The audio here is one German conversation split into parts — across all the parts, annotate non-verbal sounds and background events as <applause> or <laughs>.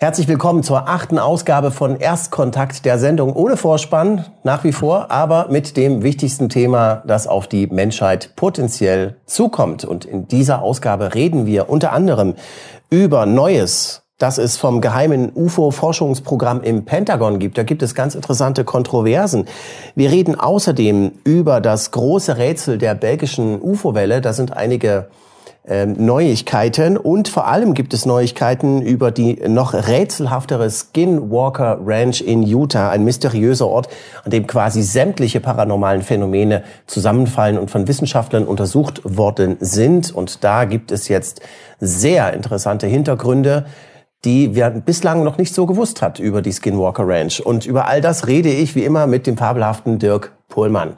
Herzlich willkommen zur achten Ausgabe von Erstkontakt der Sendung ohne Vorspann, nach wie vor, aber mit dem wichtigsten Thema, das auf die Menschheit potenziell zukommt. Und in dieser Ausgabe reden wir unter anderem über Neues, das es vom geheimen UFO-Forschungsprogramm im Pentagon gibt. Da gibt es ganz interessante Kontroversen. Wir reden außerdem über das große Rätsel der belgischen UFO-Welle. Da sind einige ähm, Neuigkeiten und vor allem gibt es Neuigkeiten über die noch rätselhaftere Skinwalker Ranch in Utah, ein mysteriöser Ort, an dem quasi sämtliche paranormalen Phänomene zusammenfallen und von Wissenschaftlern untersucht worden sind. Und da gibt es jetzt sehr interessante Hintergründe die wir bislang noch nicht so gewusst hat über die Skinwalker Ranch. Und über all das rede ich wie immer mit dem fabelhaften Dirk Pohlmann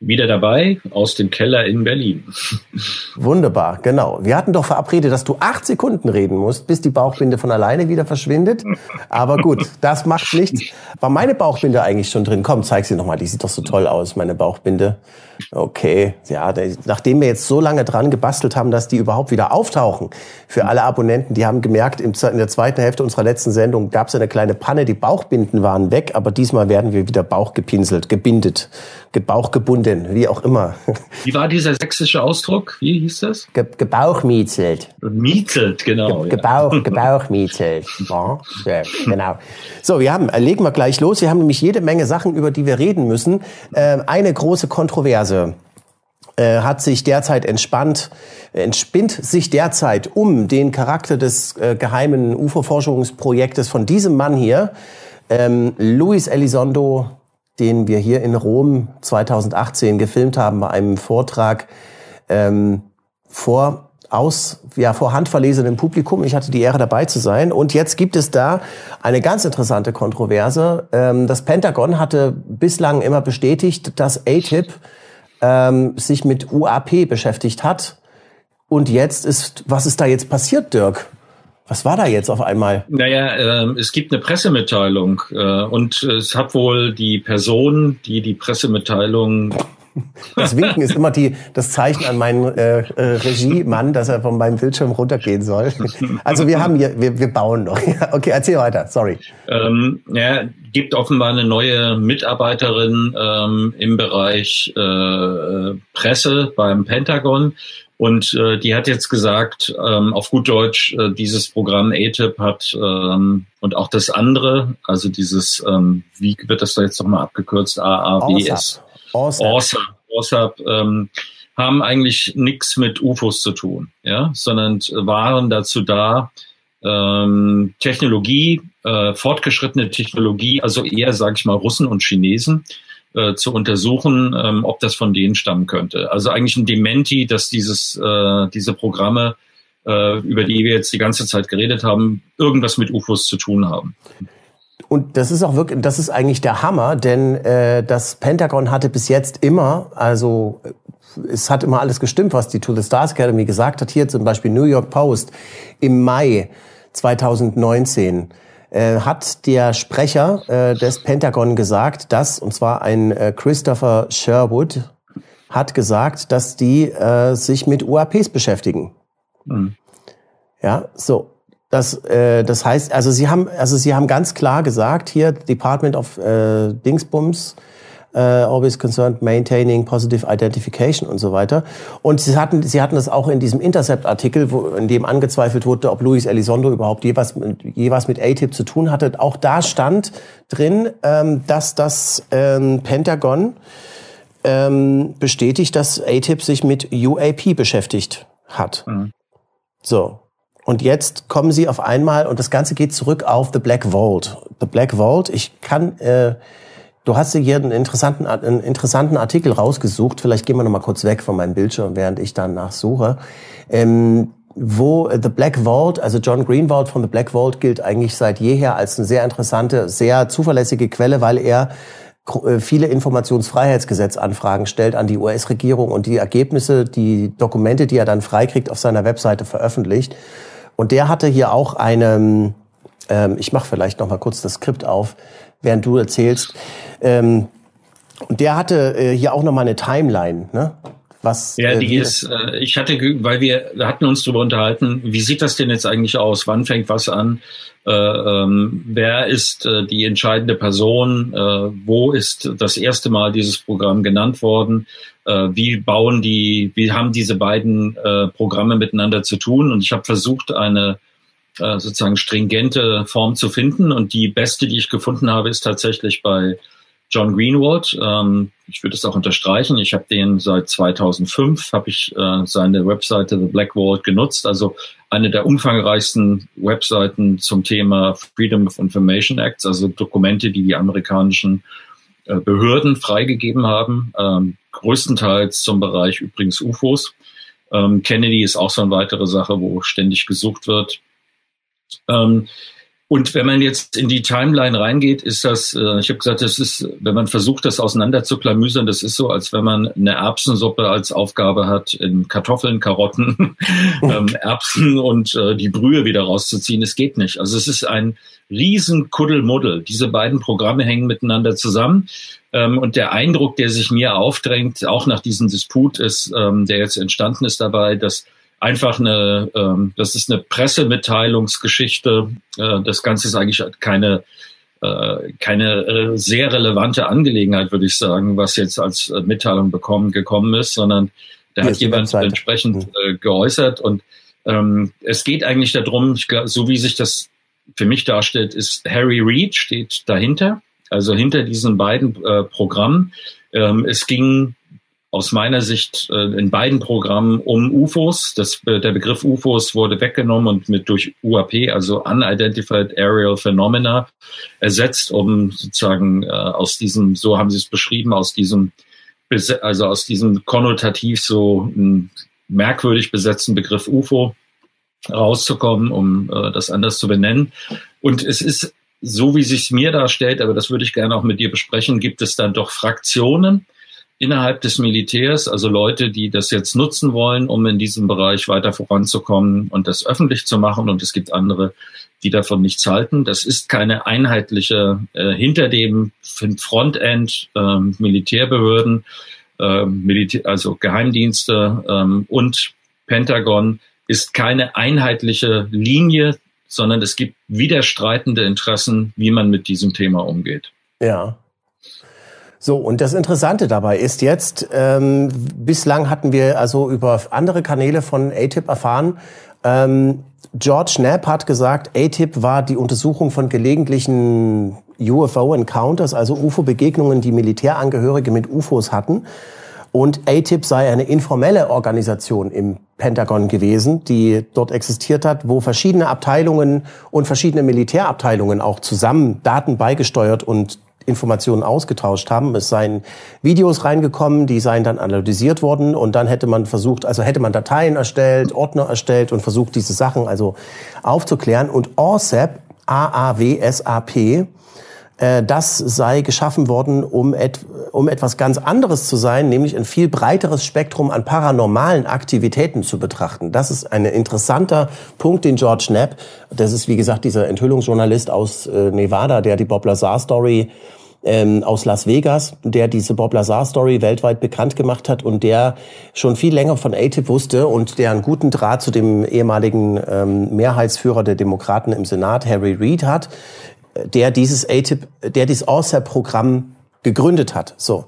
wieder dabei aus dem Keller in Berlin. <laughs> Wunderbar, genau. Wir hatten doch verabredet, dass du acht Sekunden reden musst, bis die Bauchbinde von alleine wieder verschwindet. Aber gut, das macht nichts. War meine Bauchbinde eigentlich schon drin? Komm, zeig sie nochmal. Die sieht doch so toll aus, meine Bauchbinde. Okay, ja, nachdem wir jetzt so lange dran gebastelt haben, dass die überhaupt wieder auftauchen, für alle Abonnenten, die haben gemerkt, in der zweiten Hälfte unserer letzten Sendung gab es eine kleine Panne, die Bauchbinden waren weg, aber diesmal werden wir wieder Bauch gepinselt, gebindet, Bauchgebunden, wie auch immer. Wie war dieser sächsische Ausdruck? Wie hieß das? Ge gebauchmietzelt. Mietzelt, genau. Ge Gebauch, ja. Gebauchmietzelt. <laughs> Ja, genau. So, wir haben, legen wir gleich los. Wir haben nämlich jede Menge Sachen, über die wir reden müssen. Äh, eine große Kontroverse äh, hat sich derzeit entspannt, entspinnt sich derzeit um den Charakter des äh, geheimen UFO-Forschungsprojektes von diesem Mann hier, ähm, Luis Elizondo, den wir hier in Rom 2018 gefilmt haben bei einem Vortrag ähm, vor aus, ja, vor handverlesenem Publikum. Ich hatte die Ehre dabei zu sein. Und jetzt gibt es da eine ganz interessante Kontroverse. Ähm, das Pentagon hatte bislang immer bestätigt, dass ATIP ähm, sich mit UAP beschäftigt hat. Und jetzt ist, was ist da jetzt passiert, Dirk? Was war da jetzt auf einmal? Naja, äh, es gibt eine Pressemitteilung äh, und es hat wohl die Person, die die Pressemitteilung <laughs> das Winken ist immer die, das Zeichen an meinen äh, äh, Regiemann, dass er von meinem Bildschirm runtergehen soll. <laughs> Also wir haben hier, wir, wir bauen noch. <laughs> okay, erzähl weiter, sorry. Ähm, ja, gibt offenbar eine neue Mitarbeiterin ähm, im Bereich äh, Presse beim Pentagon. Und äh, die hat jetzt gesagt, ähm, auf gut Deutsch, äh, dieses Programm ATIP hat ähm, und auch das andere, also dieses, ähm, wie wird das da jetzt nochmal abgekürzt, AAWS. OSAP. OSAP, ähm, haben eigentlich nichts mit UFOs zu tun, ja, sondern waren dazu da, ähm, Technologie, äh, fortgeschrittene Technologie, also eher, sage ich mal, Russen und Chinesen, äh, zu untersuchen, ähm, ob das von denen stammen könnte. Also eigentlich ein Dementi, dass dieses, äh, diese Programme, äh, über die wir jetzt die ganze Zeit geredet haben, irgendwas mit UFOs zu tun haben. Und das ist auch wirklich, das ist eigentlich der Hammer, denn äh, das Pentagon hatte bis jetzt immer, also es hat immer alles gestimmt, was die To the Stars Academy gesagt hat. Hier zum Beispiel New York Post im Mai 2019 äh, hat der Sprecher äh, des Pentagon gesagt, dass, und zwar ein äh, Christopher Sherwood, hat gesagt, dass die äh, sich mit UAPs beschäftigen. Mhm. Ja, so. Das, äh, das heißt, also sie haben, also sie haben ganz klar gesagt, hier Department of äh, Dingsbums, äh, always concerned maintaining positive identification und so weiter. Und sie hatten, sie hatten das auch in diesem Intercept-Artikel, in dem angezweifelt wurde, ob Luis Elizondo überhaupt jeweils, jeweils mit ATIP zu tun hatte. Auch da stand drin, ähm, dass das ähm, Pentagon ähm, bestätigt, dass ATIP sich mit UAP beschäftigt hat. Mhm. So. Und jetzt kommen sie auf einmal und das Ganze geht zurück auf The Black Vault. The Black Vault, ich kann, äh, du hast hier einen interessanten, einen interessanten Artikel rausgesucht. Vielleicht gehen wir noch mal kurz weg von meinem Bildschirm, während ich danach suche. Ähm, wo The Black Vault, also John Greenwald von The Black Vault gilt eigentlich seit jeher als eine sehr interessante, sehr zuverlässige Quelle, weil er äh, viele Informationsfreiheitsgesetzanfragen stellt an die US-Regierung und die Ergebnisse, die Dokumente, die er dann freikriegt, auf seiner Webseite veröffentlicht. Und der hatte hier auch eine, ähm, ich mache vielleicht noch mal kurz das Skript auf, während du erzählst. Ähm, und der hatte äh, hier auch noch mal eine Timeline, ne? Was, ja, die äh, ist, äh, ich hatte, weil wir, wir hatten uns darüber unterhalten, wie sieht das denn jetzt eigentlich aus? Wann fängt was an? Äh, ähm, wer ist äh, die entscheidende Person? Äh, wo ist das erste Mal dieses Programm genannt worden? Äh, wie bauen die, wie haben diese beiden äh, Programme miteinander zu tun? Und ich habe versucht, eine äh, sozusagen stringente Form zu finden. Und die beste, die ich gefunden habe, ist tatsächlich bei John Greenwald. Ähm, ich würde es auch unterstreichen. Ich habe den seit 2005, habe ich äh, seine Webseite The Black Vault genutzt. Also eine der umfangreichsten Webseiten zum Thema Freedom of Information Acts, also Dokumente, die die amerikanischen äh, Behörden freigegeben haben, ähm, größtenteils zum Bereich übrigens UFOs. Ähm, Kennedy ist auch so eine weitere Sache, wo ständig gesucht wird. Ähm, und wenn man jetzt in die Timeline reingeht, ist das, äh, ich habe gesagt, das ist, wenn man versucht, das auseinander zu klamüsern, das ist so, als wenn man eine Erbsensuppe als Aufgabe hat, in Kartoffeln, Karotten, <laughs> ähm, Erbsen und äh, die Brühe wieder rauszuziehen. Es geht nicht. Also es ist ein riesen Kuddelmuddel. Diese beiden Programme hängen miteinander zusammen. Ähm, und der Eindruck, der sich mir aufdrängt, auch nach diesem Disput ist, ähm, der jetzt entstanden ist dabei, dass einfach eine, ähm, das ist eine Pressemitteilungsgeschichte. Äh, das Ganze ist eigentlich keine äh, keine äh, sehr relevante Angelegenheit, würde ich sagen, was jetzt als äh, Mitteilung bekommen gekommen ist, sondern da hat jemand entsprechend mhm. äh, geäußert und ähm, es geht eigentlich darum, ich, so wie sich das für mich darstellt, ist Harry Reid steht dahinter, also hinter diesen beiden äh, Programmen. Ähm, es ging aus meiner Sicht äh, in beiden Programmen um UFOs. Das, äh, der Begriff UFOs wurde weggenommen und mit durch UAP, also Unidentified Aerial Phenomena, ersetzt, um sozusagen äh, aus diesem, so haben sie es beschrieben, aus diesem, also aus diesem konnotativ so merkwürdig besetzten Begriff UFO rauszukommen, um äh, das anders zu benennen. Und es ist so, wie sich mir darstellt, aber das würde ich gerne auch mit dir besprechen, gibt es dann doch Fraktionen, innerhalb des Militärs, also Leute, die das jetzt nutzen wollen, um in diesem Bereich weiter voranzukommen und das öffentlich zu machen. Und es gibt andere, die davon nichts halten. Das ist keine einheitliche, äh, hinter dem Frontend äh, Militärbehörden, äh, Militär, also Geheimdienste ähm, und Pentagon ist keine einheitliche Linie, sondern es gibt widerstreitende Interessen, wie man mit diesem Thema umgeht. Ja, so, und das Interessante dabei ist jetzt, ähm, bislang hatten wir also über andere Kanäle von ATIP erfahren, ähm, George Knapp hat gesagt, ATIP war die Untersuchung von gelegentlichen UFO-Encounters, also UFO-Begegnungen, die Militärangehörige mit UFOs hatten. Und ATIP sei eine informelle Organisation im Pentagon gewesen, die dort existiert hat, wo verschiedene Abteilungen und verschiedene Militärabteilungen auch zusammen Daten beigesteuert und Informationen ausgetauscht haben. Es seien Videos reingekommen, die seien dann analysiert worden und dann hätte man versucht, also hätte man Dateien erstellt, Ordner erstellt und versucht, diese Sachen also aufzuklären. Und ORSAP, A-A-W-S-A-P, das sei geschaffen worden, um, et, um etwas ganz anderes zu sein, nämlich ein viel breiteres Spektrum an paranormalen Aktivitäten zu betrachten. Das ist ein interessanter Punkt, den George Knapp, das ist wie gesagt dieser Enthüllungsjournalist aus äh, Nevada, der die Bob Lazar Story ähm, aus Las Vegas, der diese Bob Lazar Story weltweit bekannt gemacht hat und der schon viel länger von ATIP wusste und der einen guten Draht zu dem ehemaligen ähm, Mehrheitsführer der Demokraten im Senat, Harry Reid, hat, der dieses ATIP, der dieses ORSAP-Programm gegründet hat. So.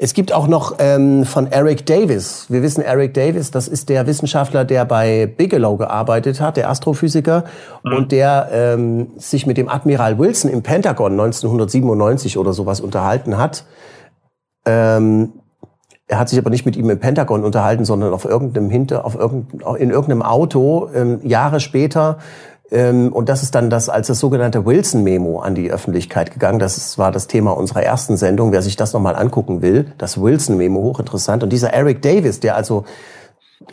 Es gibt auch noch ähm, von Eric Davis. Wir wissen, Eric Davis, das ist der Wissenschaftler, der bei Bigelow gearbeitet hat, der Astrophysiker, mhm. und der ähm, sich mit dem Admiral Wilson im Pentagon 1997 oder sowas unterhalten hat. Ähm, er hat sich aber nicht mit ihm im Pentagon unterhalten, sondern auf irgendeinem Hinter, auf irgendein, in irgendeinem Auto ähm, Jahre später und das ist dann das als das sogenannte Wilson-Memo an die Öffentlichkeit gegangen. Das war das Thema unserer ersten Sendung. Wer sich das nochmal angucken will, das Wilson-Memo, hochinteressant. Und dieser Eric Davis, der also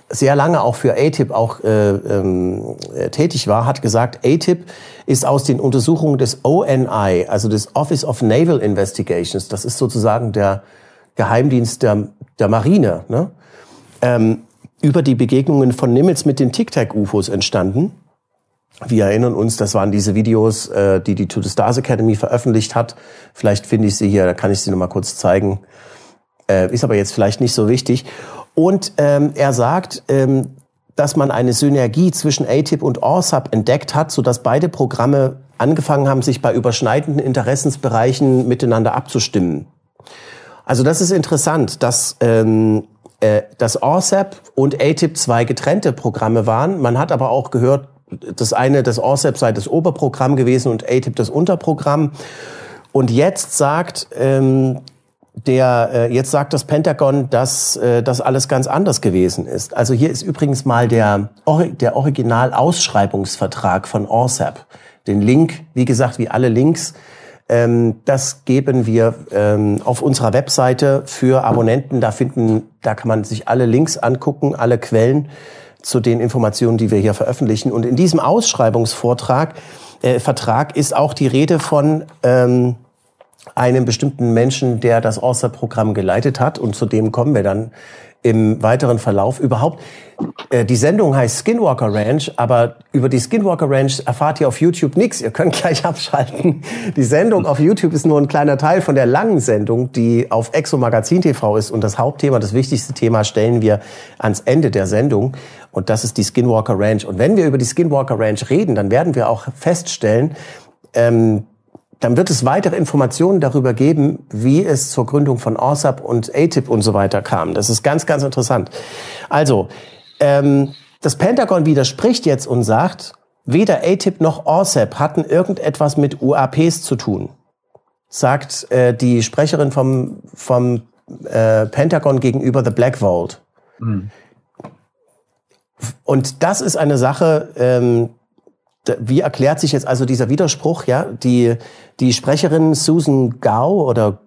sehr lange auch für ATIP auch äh, ähm, äh, tätig war, hat gesagt, ATIP ist aus den Untersuchungen des ONI, also des Office of Naval Investigations, das ist sozusagen der Geheimdienst der, der Marine, ne? ähm, über die Begegnungen von Nimitz mit den Tic-Tac-UFOs entstanden. Wir erinnern uns, das waren diese Videos, äh, die die To the Stars Academy veröffentlicht hat. Vielleicht finde ich sie hier, da kann ich sie noch mal kurz zeigen. Äh, ist aber jetzt vielleicht nicht so wichtig. Und ähm, er sagt, ähm, dass man eine Synergie zwischen ATIP und ORSAP entdeckt hat, sodass beide Programme angefangen haben, sich bei überschneidenden Interessensbereichen miteinander abzustimmen. Also das ist interessant, dass ähm, äh, dass ORSAP und ATIP zwei getrennte Programme waren. Man hat aber auch gehört, das eine, das ORSAP sei das Oberprogramm gewesen und ATIP das Unterprogramm. Und jetzt sagt ähm, der äh, jetzt sagt das Pentagon, dass äh, das alles ganz anders gewesen ist. Also hier ist übrigens mal der, der Original-Ausschreibungsvertrag von ORSAP. Den Link, wie gesagt, wie alle Links, ähm, das geben wir ähm, auf unserer Webseite für Abonnenten. Da finden, da kann man sich alle Links angucken, alle Quellen zu den Informationen, die wir hier veröffentlichen. Und in diesem Ausschreibungsvortrag äh, Vertrag ist auch die Rede von ähm, einem bestimmten Menschen, der das Orsa-Programm geleitet hat. Und zu dem kommen wir dann im weiteren Verlauf. Überhaupt, äh, die Sendung heißt Skinwalker Ranch, aber über die Skinwalker Ranch erfahrt ihr auf YouTube nichts. Ihr könnt gleich <laughs> abschalten. Die Sendung auf YouTube ist nur ein kleiner Teil von der langen Sendung, die auf Exo Magazin TV ist. Und das Hauptthema, das wichtigste Thema stellen wir ans Ende der Sendung. Und das ist die Skinwalker Ranch. Und wenn wir über die Skinwalker Ranch reden, dann werden wir auch feststellen, ähm, dann wird es weitere Informationen darüber geben, wie es zur Gründung von ORSAP und ATIP und so weiter kam. Das ist ganz, ganz interessant. Also, ähm, das Pentagon widerspricht jetzt und sagt, weder ATIP noch ORSAP hatten irgendetwas mit UAPs zu tun, sagt äh, die Sprecherin vom, vom äh, Pentagon gegenüber The Black Vault. Mhm. Und das ist eine Sache, ähm, wie erklärt sich jetzt also dieser Widerspruch? Ja, die, die Sprecherin Susan Gau oder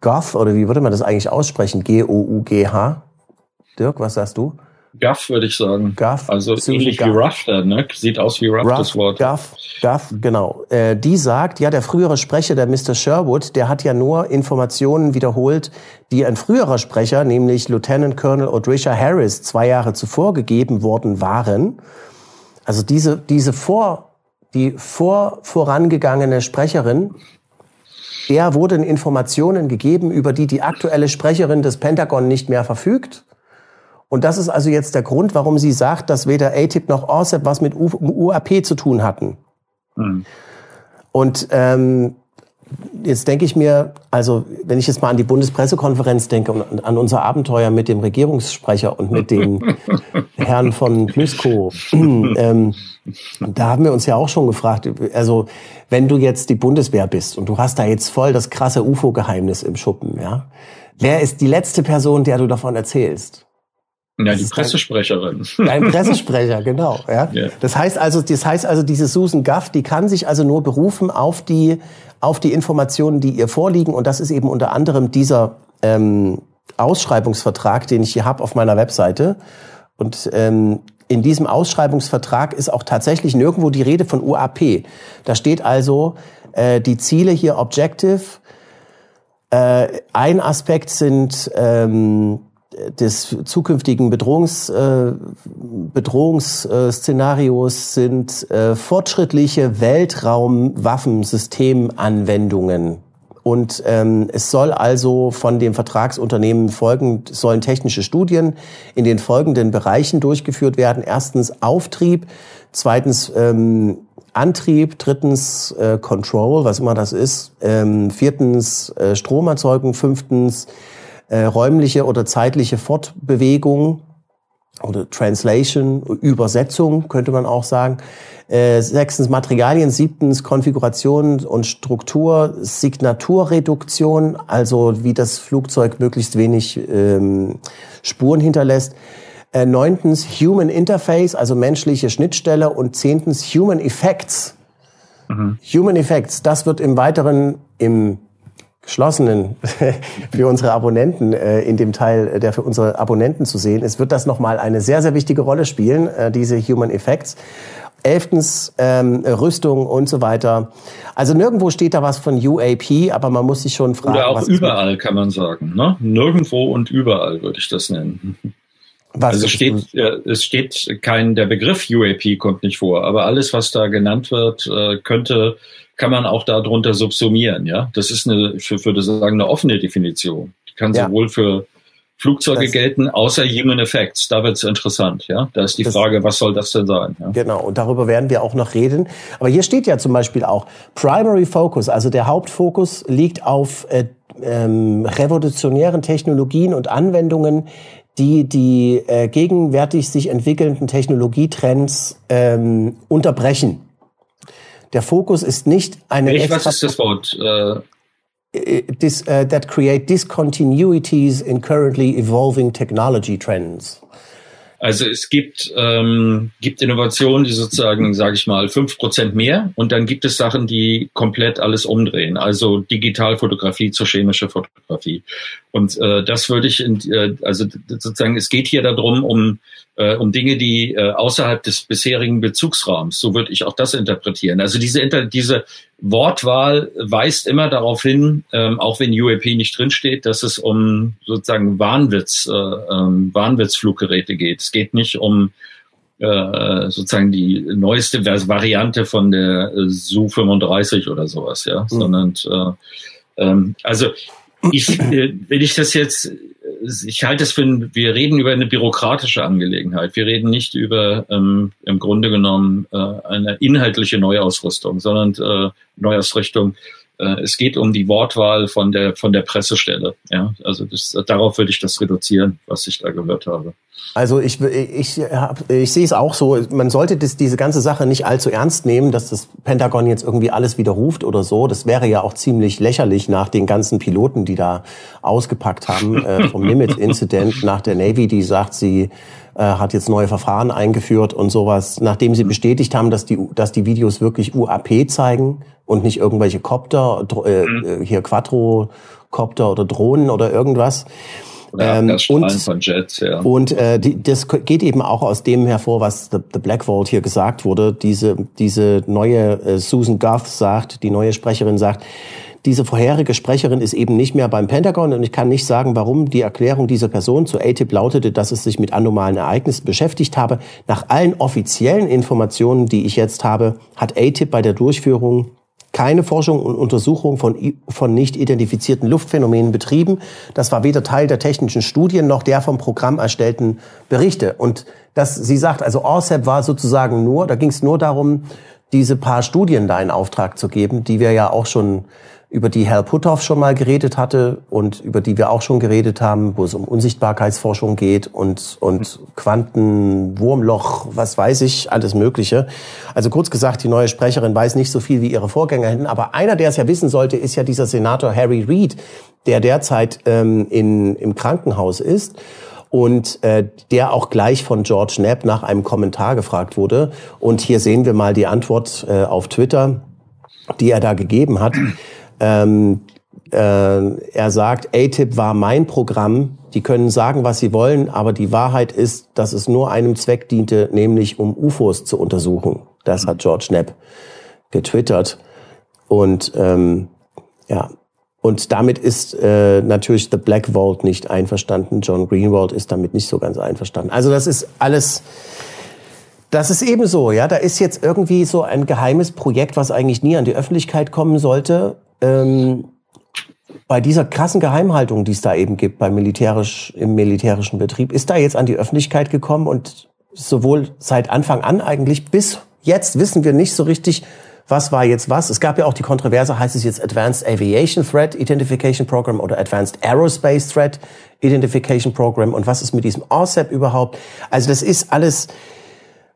Goff, oder wie würde man das eigentlich aussprechen? G-O-U-G-H? Dirk, was sagst du? Guff, würde ich sagen. Guff. Also Susan ähnlich Guff. wie Ruff dann, ne? Sieht aus wie Ruff, Ruff das Wort. Guff, Guff, genau. Äh, die sagt, ja, der frühere Sprecher, der Mr. Sherwood, der hat ja nur Informationen wiederholt, die ein früherer Sprecher, nämlich Lieutenant Colonel Odrisha Harris, zwei Jahre zuvor gegeben worden waren. Also diese, diese vor, die vor, vorangegangene Sprecherin, der wurden Informationen gegeben, über die die aktuelle Sprecherin des Pentagon nicht mehr verfügt. Und das ist also jetzt der Grund, warum sie sagt, dass weder ATIP noch ORSEP was mit UAP zu tun hatten. Mhm. Und ähm, jetzt denke ich mir, also wenn ich jetzt mal an die Bundespressekonferenz denke und an unser Abenteuer mit dem Regierungssprecher und mit dem <laughs> Herrn von Plüsko, <clears throat> ähm, da haben wir uns ja auch schon gefragt, also wenn du jetzt die Bundeswehr bist und du hast da jetzt voll das krasse UFO-Geheimnis im Schuppen, ja, wer ist die letzte Person, der du davon erzählst? Ja, die Pressesprecherin. Dein, dein Pressesprecher, <laughs> genau. Ja. Yeah. Das heißt also, das heißt also, diese Susan Gaff, die kann sich also nur berufen auf die auf die Informationen, die ihr vorliegen. Und das ist eben unter anderem dieser ähm, Ausschreibungsvertrag, den ich hier habe auf meiner Webseite. Und ähm, in diesem Ausschreibungsvertrag ist auch tatsächlich nirgendwo die Rede von UAP. Da steht also äh, die Ziele hier Objective. Äh, ein Aspekt sind ähm, des zukünftigen Bedrohungs, äh, Bedrohungsszenarios sind äh, fortschrittliche Weltraumwaffensystemanwendungen. Und ähm, es soll also von dem Vertragsunternehmen folgend, sollen technische Studien in den folgenden Bereichen durchgeführt werden. Erstens Auftrieb, zweitens ähm, Antrieb, drittens äh, Control, was immer das ist, ähm, viertens äh, Stromerzeugung, fünftens äh, räumliche oder zeitliche Fortbewegung oder Translation, Übersetzung könnte man auch sagen. Äh, sechstens Materialien, siebtens Konfiguration und Struktur, Signaturreduktion, also wie das Flugzeug möglichst wenig ähm, Spuren hinterlässt. Äh, neuntens Human Interface, also menschliche Schnittstelle und zehntens Human Effects. Mhm. Human Effects, das wird im Weiteren im geschlossenen <laughs> für unsere Abonnenten äh, in dem Teil, äh, der für unsere Abonnenten zu sehen ist, wird das nochmal eine sehr, sehr wichtige Rolle spielen, äh, diese Human Effects. Elftens ähm, Rüstung und so weiter. Also nirgendwo steht da was von UAP, aber man muss sich schon fragen. Oder auch überall kann man sagen. Ne? Nirgendwo und überall würde ich das nennen. Was also steht, es steht kein, der Begriff UAP kommt nicht vor, aber alles, was da genannt wird, äh, könnte kann man auch darunter subsumieren, ja. Das ist eine, für, würde sagen, eine offene Definition. Die kann ja. sowohl für Flugzeuge das, gelten, außer Human Effects. Da wird es interessant, ja. Da ist die Frage, was soll das denn sein? Ja? Genau, und darüber werden wir auch noch reden. Aber hier steht ja zum Beispiel auch Primary Focus, also der Hauptfokus liegt auf äh, ähm, revolutionären Technologien und Anwendungen, die die äh, gegenwärtig sich entwickelnden Technologietrends ähm, unterbrechen. Der Fokus ist nicht eine. Welch, was ist das Wort? Äh Dis, uh, that create discontinuities in currently evolving technology trends. Also es gibt, ähm, gibt Innovationen, die sozusagen, sage ich mal, fünf Prozent mehr und dann gibt es Sachen, die komplett alles umdrehen. Also Digitalfotografie zur chemische Fotografie. Und äh, das würde ich, in, äh, also sozusagen, es geht hier darum, um äh, um Dinge, die äh, außerhalb des bisherigen Bezugsrahmens, so würde ich auch das interpretieren. Also diese, diese Wortwahl weist immer darauf hin, ähm, auch wenn UAP nicht drinsteht, dass es um sozusagen Wahnwitz, äh, ähm, Wahnwitzfluggeräte geht. Es geht nicht um äh, sozusagen die neueste Variante von der äh, Su 35 oder sowas, ja, mhm. sondern äh, ähm, also ich, äh, wenn ich das jetzt ich halte es für, wir reden über eine bürokratische Angelegenheit. Wir reden nicht über ähm, im Grunde genommen äh, eine inhaltliche Neuausrüstung, sondern äh, Neuausrichtung. Äh, es geht um die Wortwahl von der von der Pressestelle. Ja, also das, darauf würde ich das reduzieren, was ich da gehört habe. Also ich, ich, hab, ich sehe es auch so, man sollte das, diese ganze Sache nicht allzu ernst nehmen, dass das Pentagon jetzt irgendwie alles widerruft oder so. Das wäre ja auch ziemlich lächerlich nach den ganzen Piloten, die da ausgepackt haben äh, vom <laughs> Nimitz-Incident nach der Navy, die sagt, sie äh, hat jetzt neue Verfahren eingeführt und sowas, nachdem sie bestätigt haben, dass die, dass die Videos wirklich UAP zeigen und nicht irgendwelche Copter, äh, mhm. hier Quattro-Copter oder Drohnen oder irgendwas. Ähm, und von Jets, ja. und äh, die, das geht eben auch aus dem hervor, was The, The Black Vault hier gesagt wurde. Diese, diese neue äh, Susan Goff sagt, die neue Sprecherin sagt, diese vorherige Sprecherin ist eben nicht mehr beim Pentagon und ich kann nicht sagen, warum die Erklärung dieser Person zu ATIP lautete, dass es sich mit anomalen Ereignissen beschäftigt habe. Nach allen offiziellen Informationen, die ich jetzt habe, hat ATIP bei der Durchführung keine Forschung und Untersuchung von, von nicht identifizierten Luftphänomenen betrieben. Das war weder Teil der technischen Studien noch der vom Programm erstellten Berichte. Und das, sie sagt, also ORCEP war sozusagen nur, da ging es nur darum, diese paar Studien da in Auftrag zu geben, die wir ja auch schon über die Hal Puthoff schon mal geredet hatte und über die wir auch schon geredet haben, wo es um Unsichtbarkeitsforschung geht und, und Quanten, Wurmloch, was weiß ich, alles Mögliche. Also kurz gesagt, die neue Sprecherin weiß nicht so viel wie ihre Vorgängerin, aber einer, der es ja wissen sollte, ist ja dieser Senator Harry Reid, der derzeit ähm, in, im Krankenhaus ist und äh, der auch gleich von George Knapp nach einem Kommentar gefragt wurde. Und hier sehen wir mal die Antwort äh, auf Twitter, die er da gegeben hat. Ähm, äh, er sagt, ATIP war mein Programm. Die können sagen, was sie wollen, aber die Wahrheit ist, dass es nur einem Zweck diente, nämlich um UFOs zu untersuchen. Das hat George Knapp getwittert. Und ähm, ja, und damit ist äh, natürlich The Black Vault nicht einverstanden. John Greenwald ist damit nicht so ganz einverstanden. Also das ist alles, das ist eben so, ja. Da ist jetzt irgendwie so ein geheimes Projekt, was eigentlich nie an die Öffentlichkeit kommen sollte ähm, bei dieser krassen Geheimhaltung, die es da eben gibt beim militärisch, im militärischen Betrieb, ist da jetzt an die Öffentlichkeit gekommen und sowohl seit Anfang an eigentlich bis jetzt wissen wir nicht so richtig, was war jetzt was. Es gab ja auch die Kontroverse, heißt es jetzt Advanced Aviation Threat Identification Program oder Advanced Aerospace Threat Identification Program und was ist mit diesem ORCEP überhaupt? Also das ist alles,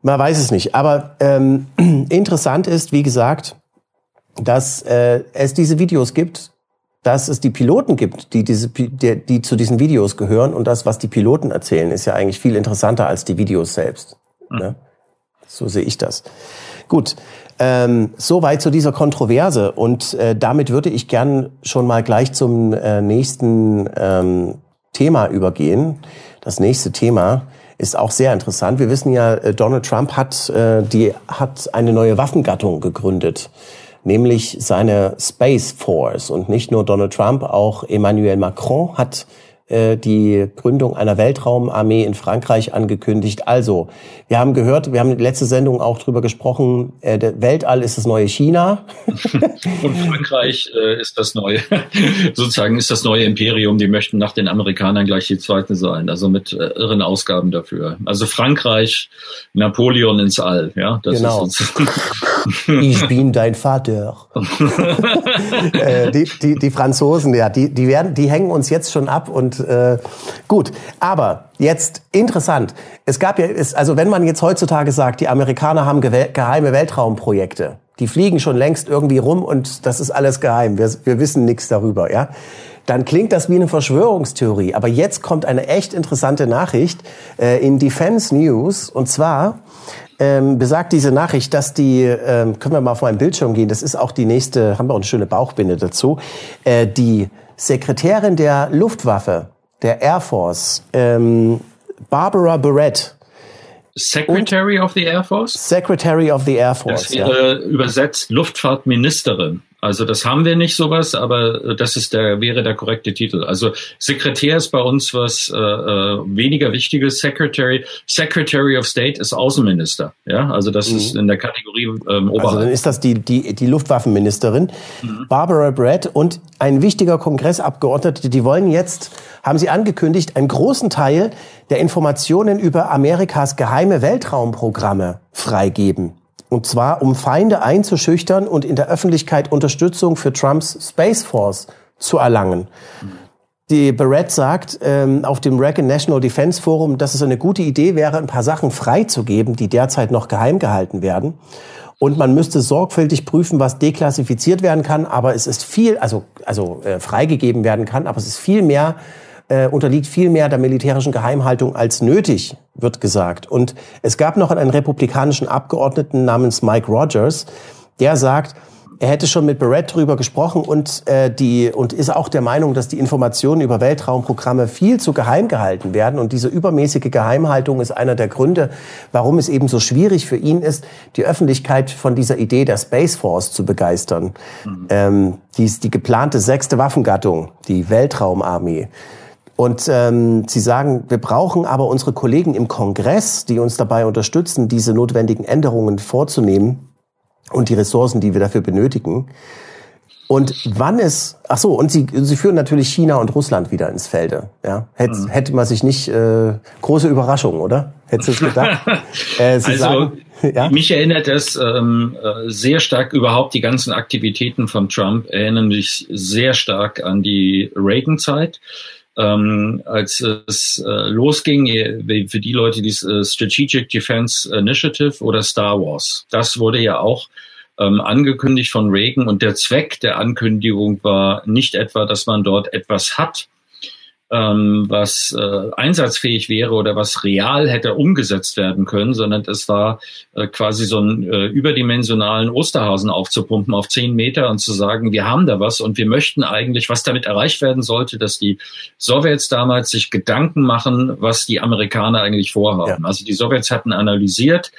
man weiß es nicht. Aber ähm, <clears throat> interessant ist, wie gesagt, dass äh, es diese Videos gibt, dass es die Piloten gibt, die, diese, die, die zu diesen Videos gehören. Und das, was die Piloten erzählen, ist ja eigentlich viel interessanter als die Videos selbst. Mhm. Ne? So sehe ich das. Gut, ähm, soweit zu dieser Kontroverse. Und äh, damit würde ich gern schon mal gleich zum äh, nächsten ähm, Thema übergehen. Das nächste Thema ist auch sehr interessant. Wir wissen ja, äh, Donald Trump hat, äh, die, hat eine neue Waffengattung gegründet nämlich seine Space Force. Und nicht nur Donald Trump, auch Emmanuel Macron hat die Gründung einer Weltraumarmee in Frankreich angekündigt. Also, wir haben gehört, wir haben in der letzten Sendung auch drüber gesprochen, äh, der Weltall ist das neue China. <laughs> Und Frankreich äh, ist das neue, <laughs> sozusagen ist das neue Imperium. Die möchten nach den Amerikanern gleich die Zweite sein, also mit äh, irren Ausgaben dafür. Also Frankreich, Napoleon ins All, ja. Genau. <laughs> ich bin dein Vater. äh, die, die, die Franzosen, ja, die, die werden, die hängen uns jetzt schon ab und äh, gut. Aber jetzt interessant. Es gab ja, ist, also wenn man jetzt heutzutage sagt, die Amerikaner haben geheime Weltraumprojekte, die fliegen schon längst irgendwie rum und das ist alles geheim. Wir, wir wissen nichts darüber, ja. Dann klingt das wie eine Verschwörungstheorie. Aber jetzt kommt eine echt interessante Nachricht äh, in Defense News und zwar ähm, besagt diese Nachricht, dass die, ähm, können wir mal auf meinen Bildschirm gehen, das ist auch die nächste, haben wir auch eine schöne Bauchbinde dazu, äh, die Sekretärin der Luftwaffe, der Air Force, ähm, Barbara Barrett. Secretary of the Air Force? Secretary of the Air Force. Das wäre ja. übersetzt Luftfahrtministerin. Also das haben wir nicht sowas, aber das ist der wäre der korrekte Titel. Also Sekretär ist bei uns was äh, äh weniger wichtiges. Secretary Secretary of State ist Außenminister. Ja, also das mhm. ist in der Kategorie ähm, oberhalb. Also dann ist das die die die Luftwaffenministerin mhm. Barbara Brett und ein wichtiger Kongressabgeordneter. Die wollen jetzt haben sie angekündigt, einen großen Teil der Informationen über Amerikas geheime Weltraumprogramme freigeben. Und zwar, um Feinde einzuschüchtern und in der Öffentlichkeit Unterstützung für Trumps Space Force zu erlangen. Die Barrett sagt ähm, auf dem Reagan National Defense Forum, dass es eine gute Idee wäre, ein paar Sachen freizugeben, die derzeit noch geheim gehalten werden. Und man müsste sorgfältig prüfen, was deklassifiziert werden kann. Aber es ist viel, also, also äh, freigegeben werden kann, aber es ist viel mehr äh, unterliegt viel mehr der militärischen Geheimhaltung als nötig, wird gesagt. Und es gab noch einen republikanischen Abgeordneten namens Mike Rogers, der sagt, er hätte schon mit Barrett drüber gesprochen und äh, die und ist auch der Meinung, dass die Informationen über Weltraumprogramme viel zu geheim gehalten werden und diese übermäßige Geheimhaltung ist einer der Gründe, warum es eben so schwierig für ihn ist, die Öffentlichkeit von dieser Idee der Space Force zu begeistern. Mhm. Ähm, die ist die geplante sechste Waffengattung, die Weltraumarmee. Und ähm, Sie sagen, wir brauchen aber unsere Kollegen im Kongress, die uns dabei unterstützen, diese notwendigen Änderungen vorzunehmen und die Ressourcen, die wir dafür benötigen. Und wann es, ach so, und Sie, Sie führen natürlich China und Russland wieder ins Felde. Ja, hätte, mhm. hätte man sich nicht äh, große Überraschung, oder? Hättest du es gedacht? <laughs> äh, Sie also sagen, ja? mich erinnert es ähm, äh, sehr stark überhaupt die ganzen Aktivitäten von Trump erinnern mich sehr stark an die Reagan-Zeit ähm, als es äh, losging, für die Leute, die äh, Strategic Defense Initiative oder Star Wars, das wurde ja auch ähm, angekündigt von Reagan. Und der Zweck der Ankündigung war nicht etwa, dass man dort etwas hat, ähm, was äh, einsatzfähig wäre oder was real hätte umgesetzt werden können, sondern es war äh, quasi so einen äh, überdimensionalen Osterhasen aufzupumpen auf zehn Meter und zu sagen, wir haben da was und wir möchten eigentlich, was damit erreicht werden sollte, dass die Sowjets damals sich Gedanken machen, was die Amerikaner eigentlich vorhaben. Ja. Also die Sowjets hatten analysiert,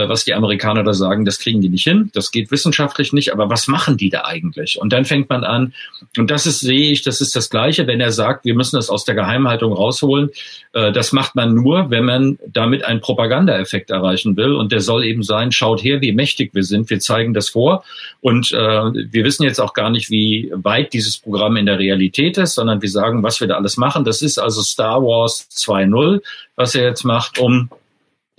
was die Amerikaner da sagen, das kriegen die nicht hin, das geht wissenschaftlich nicht, aber was machen die da eigentlich? Und dann fängt man an, und das ist, sehe ich, das ist das Gleiche, wenn er sagt, wir müssen das aus der Geheimhaltung rausholen. Äh, das macht man nur, wenn man damit einen Propagandaeffekt erreichen will. Und der soll eben sein, schaut her, wie mächtig wir sind, wir zeigen das vor. Und äh, wir wissen jetzt auch gar nicht, wie weit dieses Programm in der Realität ist, sondern wir sagen, was wir da alles machen. Das ist also Star Wars 2.0, was er jetzt macht, um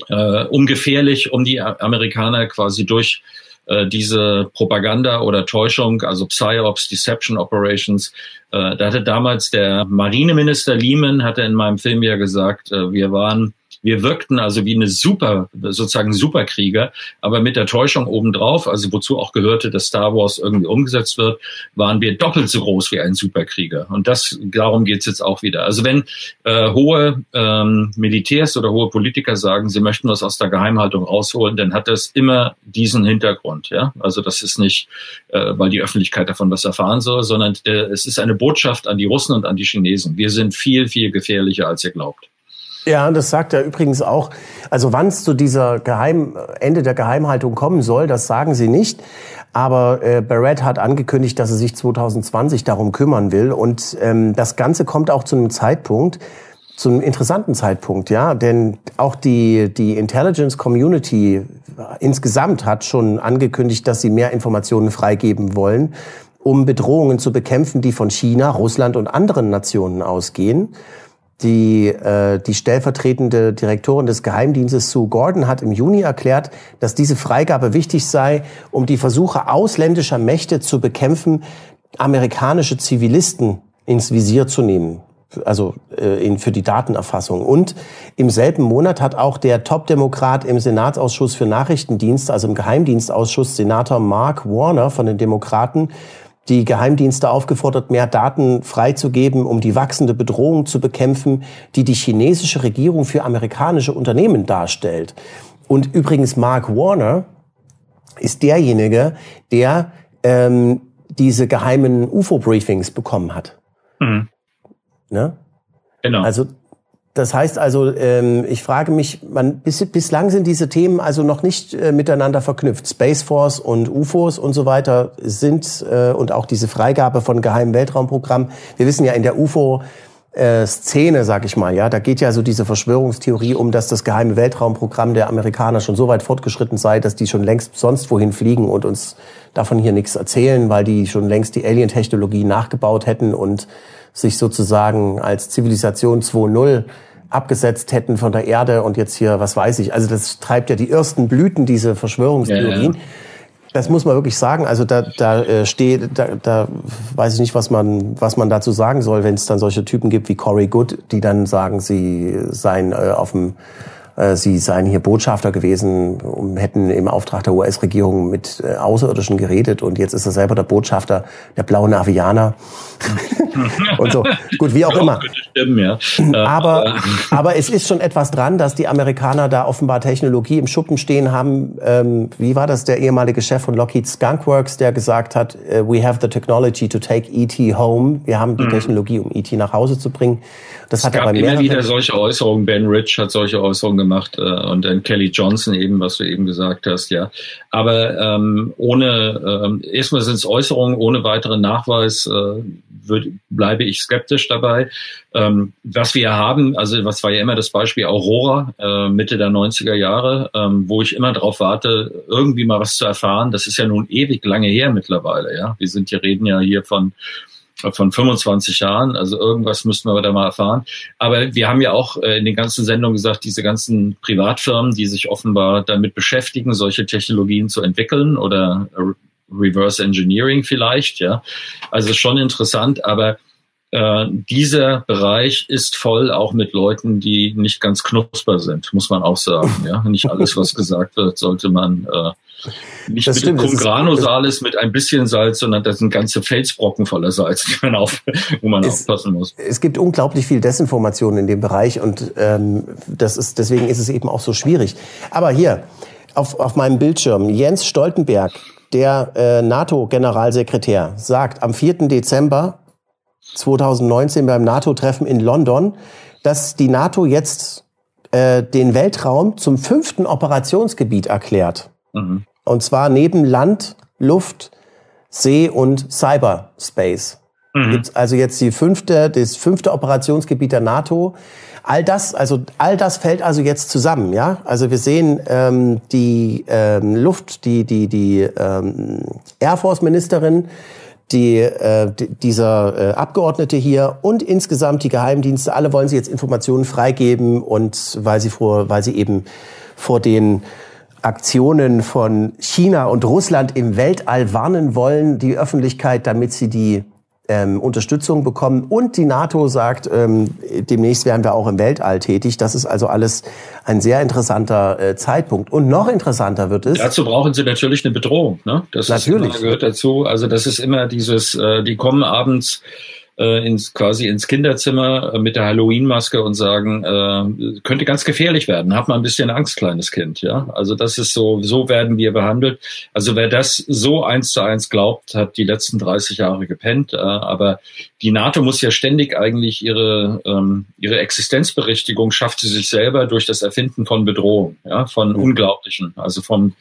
äh, ungefährlich, um die Amerikaner quasi durch äh, diese Propaganda oder Täuschung, also Psyops, Deception Operations. Äh, da hatte damals der Marineminister Lehman, hatte in meinem Film ja gesagt, äh, wir waren wir wirkten also wie eine super, sozusagen Superkrieger, aber mit der Täuschung obendrauf, also wozu auch gehörte, dass Star Wars irgendwie umgesetzt wird, waren wir doppelt so groß wie ein Superkrieger. Und das, darum geht's jetzt auch wieder. Also wenn äh, hohe ähm, Militärs oder hohe Politiker sagen, sie möchten was aus der Geheimhaltung rausholen, dann hat das immer diesen Hintergrund. Ja, also das ist nicht, äh, weil die Öffentlichkeit davon was erfahren soll, sondern äh, es ist eine Botschaft an die Russen und an die Chinesen. Wir sind viel, viel gefährlicher, als ihr glaubt. Ja, das sagt er übrigens auch. Also wann es zu dieser Geheim Ende der Geheimhaltung kommen soll, das sagen sie nicht. Aber äh, Barrett hat angekündigt, dass er sich 2020 darum kümmern will. Und ähm, das Ganze kommt auch zu einem Zeitpunkt, zu einem interessanten Zeitpunkt, ja, denn auch die, die Intelligence Community insgesamt hat schon angekündigt, dass sie mehr Informationen freigeben wollen, um Bedrohungen zu bekämpfen, die von China, Russland und anderen Nationen ausgehen. Die, äh, die stellvertretende Direktorin des Geheimdienstes Sue Gordon hat im Juni erklärt, dass diese Freigabe wichtig sei, um die Versuche ausländischer Mächte zu bekämpfen, amerikanische Zivilisten ins Visier zu nehmen also äh, in, für die Datenerfassung. Und im selben Monat hat auch der Top-Demokrat im Senatsausschuss für Nachrichtendienst, also im Geheimdienstausschuss, Senator Mark Warner von den Demokraten, die Geheimdienste aufgefordert, mehr Daten freizugeben, um die wachsende Bedrohung zu bekämpfen, die die chinesische Regierung für amerikanische Unternehmen darstellt. Und übrigens Mark Warner ist derjenige, der ähm, diese geheimen UFO-Briefings bekommen hat. Mhm. Ne? Genau. Also das heißt also, ähm, ich frage mich, man, bis, bislang sind diese Themen also noch nicht äh, miteinander verknüpft. Space Force und UFOs und so weiter sind äh, und auch diese Freigabe von geheimen Weltraumprogrammen. Wir wissen ja in der UFO äh, Szene, sag ich mal, ja, da geht ja so diese Verschwörungstheorie um, dass das geheime Weltraumprogramm der Amerikaner schon so weit fortgeschritten sei, dass die schon längst sonst wohin fliegen und uns davon hier nichts erzählen, weil die schon längst die Alien-Technologie nachgebaut hätten und sich sozusagen als Zivilisation 2.0 abgesetzt hätten von der Erde und jetzt hier, was weiß ich, also das treibt ja die ersten Blüten, diese Verschwörungstheorien. Ja, ja. Das muss man wirklich sagen. Also da, da äh, steht, da, da weiß ich nicht, was man, was man dazu sagen soll, wenn es dann solche Typen gibt wie Corey Good, die dann sagen, sie seien äh, auf dem sie seien hier Botschafter gewesen und hätten im Auftrag der US-Regierung mit äh, Außerirdischen geredet und jetzt ist er selber der Botschafter der blauen Avianer. <laughs> und so. Gut, wie auch immer. Stimmen, ja. Aber, aber es ist schon etwas dran, dass die Amerikaner da offenbar Technologie im Schuppen stehen haben. Ähm, wie war das der ehemalige Chef von Lockheed Skunkworks, der gesagt hat, äh, we have the technology to take ET home. Wir haben die mhm. Technologie, um ET nach Hause zu bringen. Das es hat gab immer wieder solche Äußerungen. Ben Rich hat solche Äußerungen gemacht äh, und dann Kelly Johnson eben, was du eben gesagt hast, ja. Aber ähm, ohne, ähm, erstmal sind es Äußerungen ohne weiteren Nachweis, äh, würd, bleibe ich skeptisch dabei. Ähm, was wir haben, also was war ja immer das Beispiel Aurora äh, Mitte der 90er Jahre, ähm, wo ich immer darauf warte, irgendwie mal was zu erfahren. Das ist ja nun ewig lange her mittlerweile, ja. Wir sind hier reden ja hier von von 25 Jahren. Also irgendwas müssten wir da mal erfahren. Aber wir haben ja auch äh, in den ganzen Sendungen gesagt, diese ganzen Privatfirmen, die sich offenbar damit beschäftigen, solche Technologien zu entwickeln oder Reverse Engineering vielleicht, ja. Also schon interessant, aber äh, dieser Bereich ist voll auch mit Leuten, die nicht ganz knusper sind, muss man auch sagen. Ja, nicht alles, was <laughs> gesagt wird, sollte man äh, nicht das mit Cum granosalis mit ein bisschen Salz, sondern das sind ganze Felsbrocken voller Salz, <laughs> die man auf, wo man es, aufpassen muss. Es gibt unglaublich viel Desinformation in dem Bereich und ähm, das ist deswegen ist es eben auch so schwierig. Aber hier auf, auf meinem Bildschirm Jens Stoltenberg, der äh, NATO-Generalsekretär, sagt am 4. Dezember 2019 beim NATO-Treffen in London, dass die NATO jetzt äh, den Weltraum zum fünften Operationsgebiet erklärt. Mhm. Und zwar neben Land, Luft, See und Cyberspace. Mhm. Gibt's also jetzt die fünfte, das fünfte Operationsgebiet der NATO. All das, also all das fällt also jetzt zusammen, ja. Also wir sehen ähm, die ähm, Luft, die die die ähm, Air Force Ministerin, die äh, dieser äh, Abgeordnete hier und insgesamt die Geheimdienste. Alle wollen sie jetzt Informationen freigeben und weil sie vor, weil sie eben vor den Aktionen von China und Russland im Weltall warnen wollen, die Öffentlichkeit, damit sie die ähm, Unterstützung bekommen. Und die NATO sagt, ähm, demnächst werden wir auch im Weltall tätig. Das ist also alles ein sehr interessanter äh, Zeitpunkt. Und noch interessanter wird es. Dazu brauchen sie natürlich eine Bedrohung. Ne? Das natürlich. Ist gehört dazu. Also das ist immer dieses, äh, die kommen abends äh, ins quasi ins Kinderzimmer äh, mit der Halloween-Maske und sagen, äh, könnte ganz gefährlich werden. Hab mal ein bisschen Angst, kleines Kind. Ja, also das ist so, so werden wir behandelt. Also wer das so eins zu eins glaubt, hat die letzten 30 Jahre gepennt. Äh, aber die NATO muss ja ständig eigentlich ihre ähm, ihre Existenzberechtigung schafft sie sich selber durch das Erfinden von Bedrohung, ja, von mhm. Unglaublichen, also vom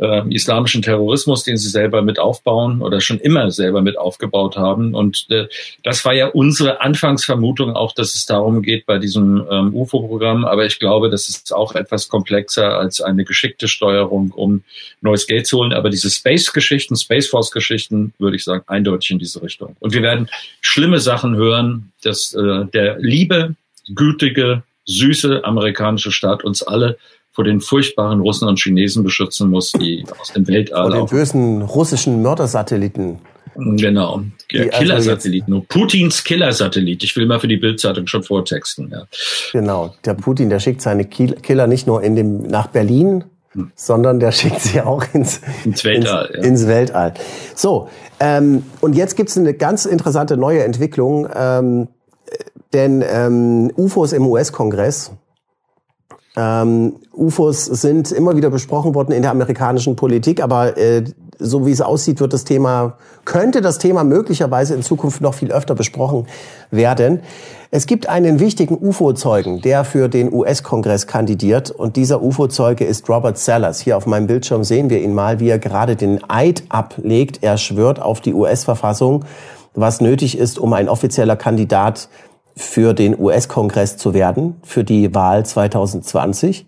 äh, islamischen Terrorismus, den sie selber mit aufbauen oder schon immer selber mit aufgebaut haben. Und äh, das war ja unsere Anfangsvermutung auch, dass es darum geht bei diesem ähm, UFO-Programm. Aber ich glaube, das ist auch etwas komplexer als eine geschickte Steuerung, um neues Geld zu holen. Aber diese Space-Geschichten, Space Force-Geschichten, würde ich sagen, eindeutig in diese Richtung. Und wir werden schlimme Sachen hören, dass äh, der liebe, gütige, süße amerikanische Staat uns alle vor den furchtbaren Russen und Chinesen beschützen muss, die aus dem Weltall. Vor den bösen russischen Mördersatelliten. Genau, also Killersatelliten. Also Putins Killersatellit. Ich will mal für die Bildzeitung schon vortexten. Ja. Genau, der Putin, der schickt seine Killer nicht nur in dem, nach Berlin, hm. sondern der schickt sie auch ins, ins Weltall. Ins, ja. ins Weltall. So, ähm, und jetzt gibt's eine ganz interessante neue Entwicklung, ähm, denn ähm, UFOs im US-Kongress ähm, UFOs sind immer wieder besprochen worden in der amerikanischen Politik, aber äh, so wie es aussieht, wird das Thema, könnte das Thema möglicherweise in Zukunft noch viel öfter besprochen werden. Es gibt einen wichtigen UFO-Zeugen, der für den US-Kongress kandidiert und dieser UFO-Zeuge ist Robert Sellers. Hier auf meinem Bildschirm sehen wir ihn mal, wie er gerade den Eid ablegt. Er schwört auf die US-Verfassung, was nötig ist, um ein offizieller Kandidat für den US-Kongress zu werden, für die Wahl 2020.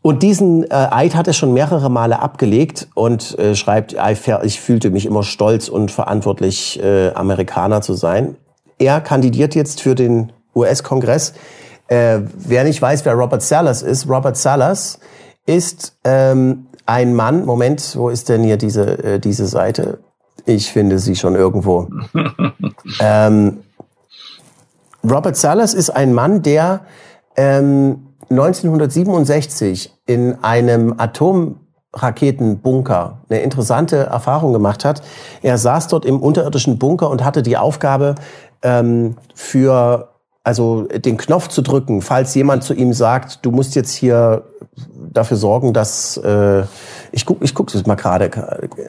Und diesen äh, Eid hat er schon mehrere Male abgelegt und äh, schreibt, ich fühlte mich immer stolz und verantwortlich, äh, Amerikaner zu sein. Er kandidiert jetzt für den US-Kongress. Äh, wer nicht weiß, wer Robert Sellers ist, Robert Sellers ist ähm, ein Mann, Moment, wo ist denn hier diese, äh, diese Seite? Ich finde sie schon irgendwo. <laughs> ähm, Robert Salas ist ein Mann, der ähm, 1967 in einem Atomraketenbunker eine interessante Erfahrung gemacht hat. Er saß dort im unterirdischen Bunker und hatte die Aufgabe, ähm, für also den Knopf zu drücken, falls jemand zu ihm sagt, du musst jetzt hier dafür sorgen, dass äh, ich guck, ich guck das mal gerade.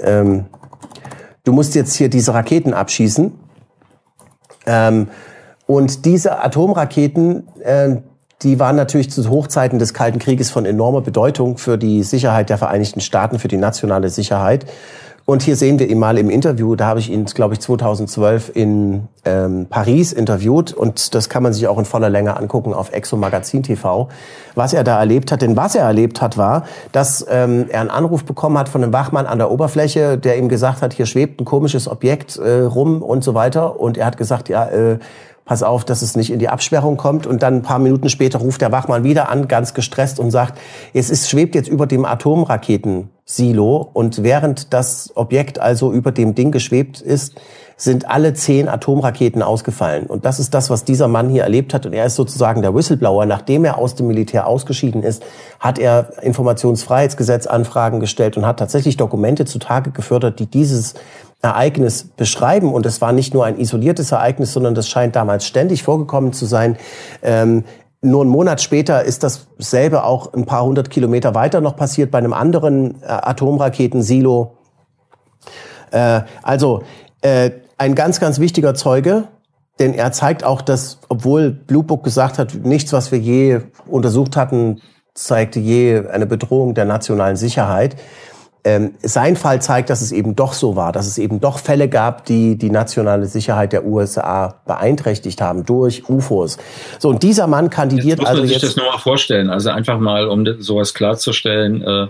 Ähm, du musst jetzt hier diese Raketen abschießen. Ähm, und diese Atomraketen, äh, die waren natürlich zu Hochzeiten des Kalten Krieges von enormer Bedeutung für die Sicherheit der Vereinigten Staaten, für die nationale Sicherheit. Und hier sehen wir ihn mal im Interview. Da habe ich ihn, glaube ich, 2012 in ähm, Paris interviewt. Und das kann man sich auch in voller Länge angucken auf Exo Magazin TV, was er da erlebt hat. Denn was er erlebt hat, war, dass ähm, er einen Anruf bekommen hat von einem Wachmann an der Oberfläche, der ihm gesagt hat, hier schwebt ein komisches Objekt äh, rum und so weiter. Und er hat gesagt, ja, äh, pass auf, dass es nicht in die Absperrung kommt. Und dann ein paar Minuten später ruft der Wachmann wieder an, ganz gestresst und sagt, es ist, schwebt jetzt über dem Atomraketensilo. Und während das Objekt also über dem Ding geschwebt ist, sind alle zehn Atomraketen ausgefallen. Und das ist das, was dieser Mann hier erlebt hat. Und er ist sozusagen der Whistleblower. Nachdem er aus dem Militär ausgeschieden ist, hat er Informationsfreiheitsgesetzanfragen gestellt und hat tatsächlich Dokumente zutage gefördert, die dieses Ereignis beschreiben. Und es war nicht nur ein isoliertes Ereignis, sondern das scheint damals ständig vorgekommen zu sein. Ähm, nur einen Monat später ist dasselbe auch ein paar hundert Kilometer weiter noch passiert bei einem anderen äh, Atomraketensilo. Äh, also äh, ein ganz, ganz wichtiger Zeuge, denn er zeigt auch, dass, obwohl Blue Book gesagt hat, nichts, was wir je untersucht hatten, zeigte je eine Bedrohung der nationalen Sicherheit, ähm, sein Fall zeigt, dass es eben doch so war, dass es eben doch Fälle gab, die die nationale Sicherheit der USA beeinträchtigt haben durch UFOs. So und dieser Mann kandidiert jetzt muss man also sich jetzt das nur mal vorstellen. Also einfach mal, um sowas klarzustellen. Äh,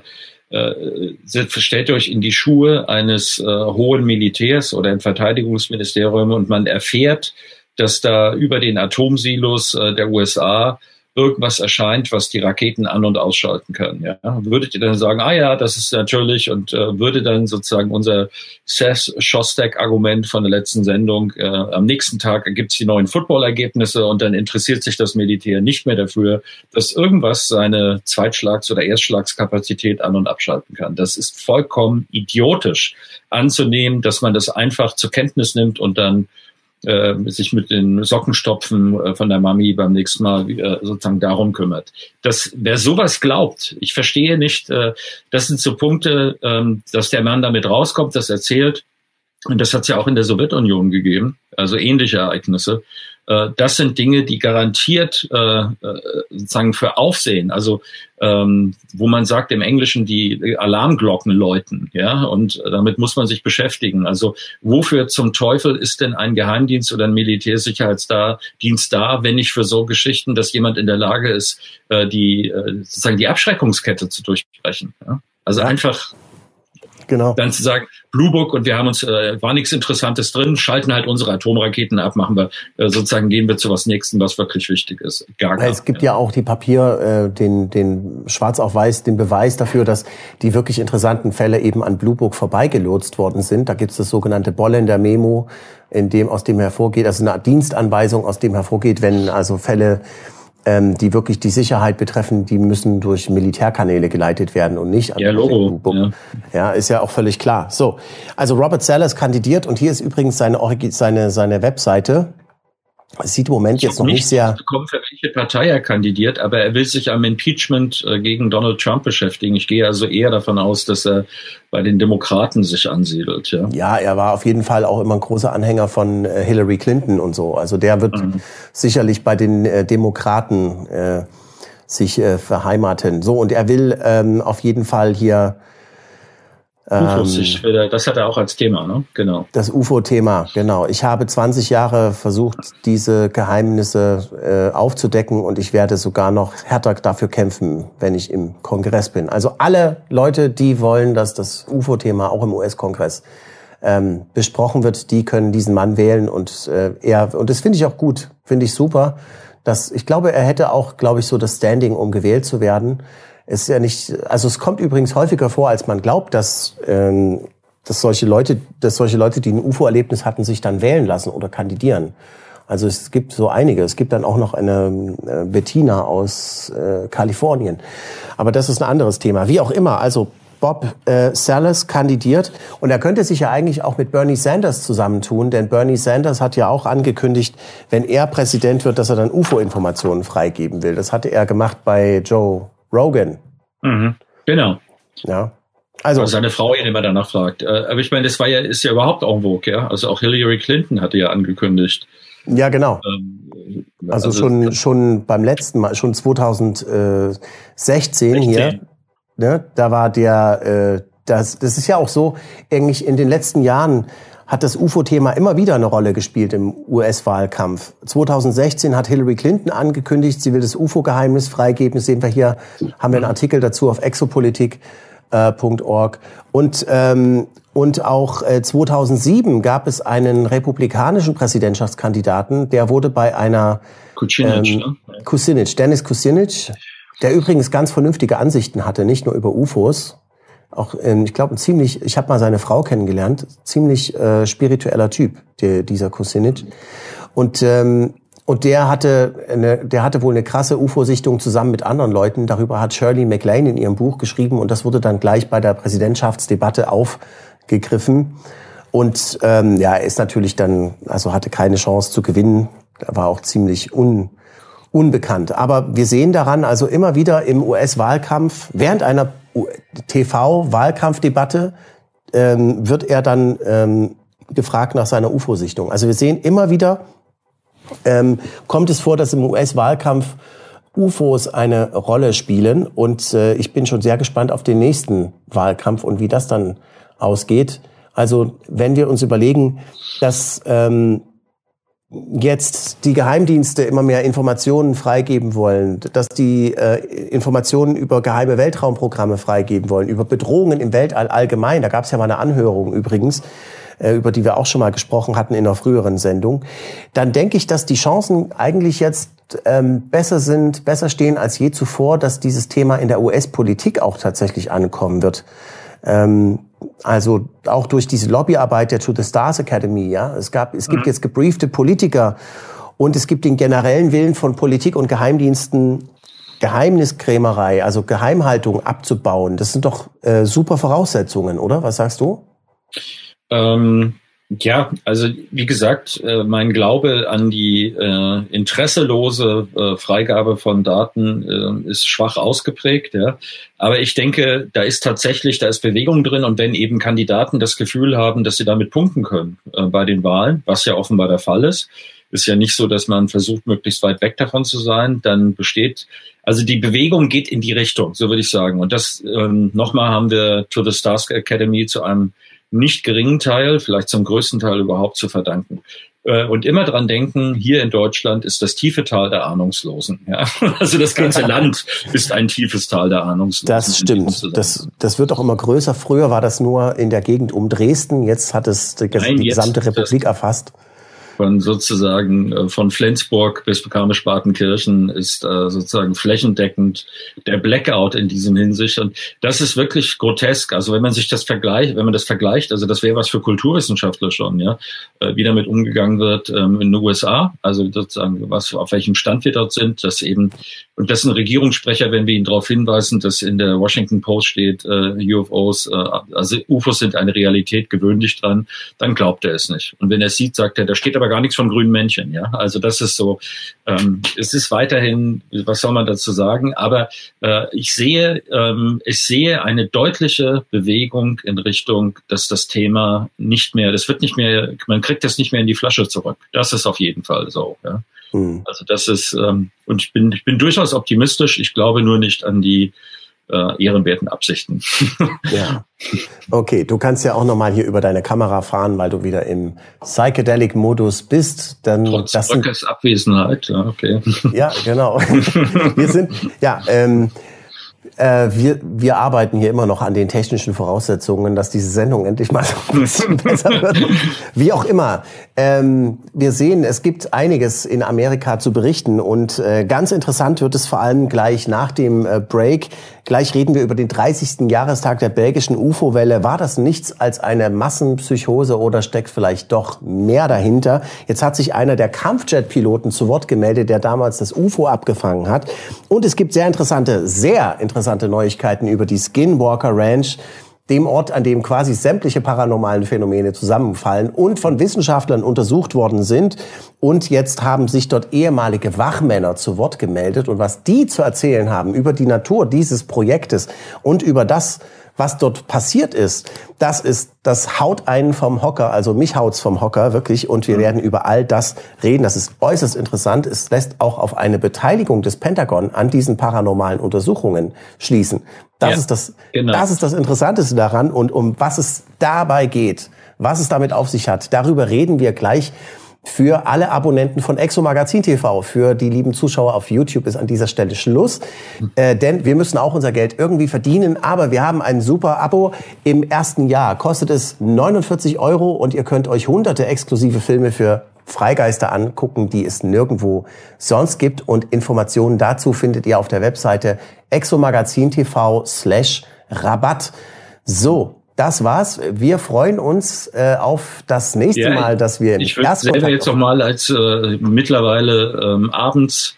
äh, stellt euch in die Schuhe eines äh, hohen Militärs oder im Verteidigungsministerium und man erfährt, dass da über den Atomsilos äh, der USA irgendwas erscheint, was die Raketen an- und ausschalten kann. Ja? Würdet ihr dann sagen, ah ja, das ist natürlich und äh, würde dann sozusagen unser Seth Shostak-Argument von der letzten Sendung, äh, am nächsten Tag gibt es die neuen Football-Ergebnisse und dann interessiert sich das Militär nicht mehr dafür, dass irgendwas seine Zweitschlags- oder Erstschlagskapazität an- und abschalten kann. Das ist vollkommen idiotisch anzunehmen, dass man das einfach zur Kenntnis nimmt und dann äh, sich mit den Sockenstopfen äh, von der Mami beim nächsten Mal äh, sozusagen darum kümmert. Das, wer sowas glaubt, ich verstehe nicht, äh, das sind so Punkte, ähm, dass der Mann damit rauskommt, das erzählt. Und das hat es ja auch in der Sowjetunion gegeben, also ähnliche Ereignisse. Äh, das sind Dinge, die garantiert äh, äh, sozusagen für Aufsehen, also ähm, wo man sagt im Englischen die Alarmglocken läuten, ja, und damit muss man sich beschäftigen. Also wofür zum Teufel ist denn ein Geheimdienst oder ein Militärsicherheitsdienst da, wenn nicht für so Geschichten, dass jemand in der Lage ist, äh, die äh, sozusagen die Abschreckungskette zu durchbrechen? Ja? Also einfach Genau. Dann zu sagen, Blue Book und wir haben uns, äh, war nichts Interessantes drin, schalten halt unsere Atomraketen ab, machen wir, äh, sozusagen gehen wir zu was Nächsten, was wirklich wichtig ist. Gar gar, es gibt ja. auch die Papier, äh, den, den schwarz auf weiß, den Beweis dafür, dass die wirklich interessanten Fälle eben an Blue Book vorbeigelotst worden sind. Da gibt es das sogenannte Bolländer Memo, in dem aus dem hervorgeht, also eine Dienstanweisung, aus dem hervorgeht, wenn also Fälle ähm, die wirklich die Sicherheit betreffen, die müssen durch Militärkanäle geleitet werden und nicht an ja, Logo. Ja. ja, ist ja auch völlig klar. So, also Robert Sellers kandidiert und hier ist übrigens seine, seine, seine Webseite. Es sieht im Moment jetzt noch nicht, sehr. Bekommen, für welche Partei er kandidiert, aber er will sich am Impeachment äh, gegen Donald Trump beschäftigen. Ich gehe also eher davon aus, dass er bei den Demokraten sich ansiedelt. Ja, ja er war auf jeden Fall auch immer ein großer Anhänger von äh, Hillary Clinton und so. Also der wird mhm. sicherlich bei den äh, Demokraten äh, sich äh, verheimaten. So, und er will ähm, auf jeden Fall hier UFOs, ähm, das hat er auch als Thema, ne? Genau. Das UFO-Thema, genau. Ich habe 20 Jahre versucht, diese Geheimnisse äh, aufzudecken und ich werde sogar noch härter dafür kämpfen, wenn ich im Kongress bin. Also alle Leute, die wollen, dass das UFO-Thema auch im US-Kongress ähm, besprochen wird, die können diesen Mann wählen und äh, er und das finde ich auch gut, finde ich super. Dass, ich glaube, er hätte auch, glaube ich, so das Standing, um gewählt zu werden ist ja nicht, also es kommt übrigens häufiger vor, als man glaubt, dass, ähm, dass solche Leute, dass solche Leute, die ein UFO-Erlebnis hatten, sich dann wählen lassen oder kandidieren. Also es gibt so einige. Es gibt dann auch noch eine äh, Bettina aus äh, Kalifornien. Aber das ist ein anderes Thema. Wie auch immer. Also Bob äh, Salas kandidiert und er könnte sich ja eigentlich auch mit Bernie Sanders zusammentun, denn Bernie Sanders hat ja auch angekündigt, wenn er Präsident wird, dass er dann UFO-Informationen freigeben will. Das hatte er gemacht bei Joe Rogan. Mhm. Genau. Ja. Also, also seine Frau ihn immer danach fragt. Äh, aber ich meine, das war ja, ist ja überhaupt en vogue, ja. Also auch Hillary Clinton hatte ja angekündigt. Ja, genau. Ähm, also, also, schon, schon beim letzten Mal, schon 2016 16. hier, ne, da war der, äh, das, das ist ja auch so, eigentlich in den letzten Jahren hat das UFO-Thema immer wieder eine Rolle gespielt im US-Wahlkampf. 2016 hat Hillary Clinton angekündigt, sie will das UFO-Geheimnis freigeben. Das sehen wir hier, haben wir einen Artikel dazu auf exopolitik.org. Äh, und, ähm, und auch äh, 2007 gab es einen republikanischen Präsidentschaftskandidaten, der wurde bei einer Kucinich, ähm, ne? Kucinich, Dennis Kucinich, der übrigens ganz vernünftige Ansichten hatte, nicht nur über UFOs, auch, ähm, ich glaube, ziemlich, ich habe mal seine Frau kennengelernt, ziemlich äh, spiritueller Typ, der, dieser Kusinic. Und ähm, und der hatte, eine, der hatte wohl eine krasse UFO-Sichtung zusammen mit anderen Leuten. Darüber hat Shirley MacLaine in ihrem Buch geschrieben und das wurde dann gleich bei der Präsidentschaftsdebatte aufgegriffen. Und ähm, ja, er ist natürlich dann, also hatte keine Chance zu gewinnen. War auch ziemlich un, unbekannt. Aber wir sehen daran also immer wieder im US-Wahlkampf während einer TV-Wahlkampfdebatte ähm, wird er dann ähm, gefragt nach seiner UFO-Sichtung. Also wir sehen immer wieder, ähm, kommt es vor, dass im US-Wahlkampf UFOs eine Rolle spielen. Und äh, ich bin schon sehr gespannt auf den nächsten Wahlkampf und wie das dann ausgeht. Also wenn wir uns überlegen, dass ähm, jetzt die Geheimdienste immer mehr Informationen freigeben wollen, dass die äh, Informationen über geheime Weltraumprogramme freigeben wollen, über Bedrohungen im Weltall allgemein. Da gab es ja mal eine Anhörung übrigens, äh, über die wir auch schon mal gesprochen hatten in einer früheren Sendung. Dann denke ich, dass die Chancen eigentlich jetzt ähm, besser sind, besser stehen als je zuvor, dass dieses Thema in der US-Politik auch tatsächlich ankommen wird. Ähm, also auch durch diese Lobbyarbeit der To the Stars Academy, ja. Es gab, es gibt mhm. jetzt gebriefte Politiker und es gibt den generellen Willen von Politik und Geheimdiensten, Geheimniskrämerei, also Geheimhaltung abzubauen. Das sind doch äh, super Voraussetzungen, oder? Was sagst du? Ähm, Ja, also wie gesagt, äh, mein Glaube an die äh, interesselose äh, Freigabe von Daten äh, ist schwach ausgeprägt. Ja. Aber ich denke, da ist tatsächlich, da ist Bewegung drin und wenn eben Kandidaten das Gefühl haben, dass sie damit punkten können äh, bei den Wahlen, was ja offenbar der Fall ist, ist ja nicht so, dass man versucht, möglichst weit weg davon zu sein, dann besteht, also die Bewegung geht in die Richtung, so würde ich sagen. Und das ähm, nochmal haben wir To the Stars Academy zu einem nicht geringen Teil, vielleicht zum größten Teil überhaupt zu verdanken. Äh, und immer dran denken, hier in Deutschland ist das tiefe Tal der Ahnungslosen. Ja? <laughs> Also das ganze Land ist ein tiefes Tal der Ahnungslosen. Das stimmt. Das, das wird auch immer größer. Früher war das nur in der Gegend um Dresden. Jetzt hat es die, Nein, die gesamte Republik erfasst von sozusagen äh, von Flensburg bis Garmisch-Partenkirchen ist äh, sozusagen flächendeckend der Blackout in diesem Hinsicht. Und das ist wirklich grotesk. Also wenn man sich das vergleicht, wenn man das vergleicht, also das wäre was für Kulturwissenschaftler schon, ja, äh, wie damit umgegangen wird ähm, in den USA, also sozusagen was auf welchem Stand wir dort sind, dass eben und das ein Regierungssprecher, wenn wir ihn darauf hinweisen, dass in der Washington Post steht, äh, UFOs, äh, also UFOs sind eine Realität, gewöhnlich dran, dann glaubt er es nicht. Und wenn er es sieht, sagt er, da steht aber gar nichts von grünen Männchen. Ja, also das ist so. Ähm, es ist weiterhin, was soll man dazu sagen? Aber äh, ich sehe, ähm, ich sehe eine deutliche Bewegung in Richtung, dass das Thema nicht mehr, das wird nicht mehr, man kriegt das nicht mehr in die Flasche zurück. Das ist auf jeden Fall so. Ja. Mhm. Also das ist, ähm, und ich bin, ich bin durchaus optimistisch. Ich glaube nur nicht an die äh, ehrenwerten Absichten. <laughs> ja. Okay, du kannst ja auch nochmal hier über deine Kamera fahren, weil du wieder im Psychedelic-Modus bist. Dann Trotz das sind, Abwesenheit, ja, okay. Ja, genau. <laughs> Wir sind, ja, ähm, äh, wir, wir arbeiten hier immer noch an den technischen Voraussetzungen, dass diese Sendung endlich mal so ein bisschen <laughs> besser wird. Wie auch immer. Ähm, wir sehen, es gibt einiges in Amerika zu berichten und äh, ganz interessant wird es vor allem gleich nach dem äh, Break. Gleich reden wir über den 30. Jahrestag der belgischen UFO-Welle. War das nichts als eine Massenpsychose oder steckt vielleicht doch mehr dahinter? Jetzt hat sich einer der Kampfjet-Piloten zu Wort gemeldet, der damals das UFO abgefangen hat. Und es gibt sehr interessante, sehr interessante Neuigkeiten über die Skinwalker Ranch, dem Ort, an dem quasi sämtliche paranormalen Phänomene zusammenfallen und von Wissenschaftlern untersucht worden sind. Und jetzt haben sich dort ehemalige Wachmänner zu Wort gemeldet. Und was die zu erzählen haben über die Natur dieses Projektes und über das, was dort passiert ist, das ist, das haut einen vom Hocker, also mich haut's vom Hocker, wirklich. Und wir mhm. werden über all das reden. Das ist äußerst interessant. Es lässt auch auf eine Beteiligung des Pentagon an diesen paranormalen Untersuchungen schließen. Das ja, ist das, genau. das ist das Interessanteste daran und um was es dabei geht, was es damit auf sich hat. Darüber reden wir gleich für alle Abonnenten von Exo Magazin TV. Für die lieben Zuschauer auf YouTube ist an dieser Stelle Schluss. Äh, denn wir müssen auch unser Geld irgendwie verdienen. Aber wir haben ein super Abo. Im ersten Jahr kostet es 49 Euro und ihr könnt euch hunderte exklusive Filme für Freigeister angucken, die es nirgendwo sonst gibt. Und Informationen dazu findet ihr auf der Webseite exomagazin TV slash Rabatt. So, das war's. Wir freuen uns äh, auf das nächste ja, Mal, dass wir Ich würde selber jetzt noch mal als äh, mittlerweile ähm, abends,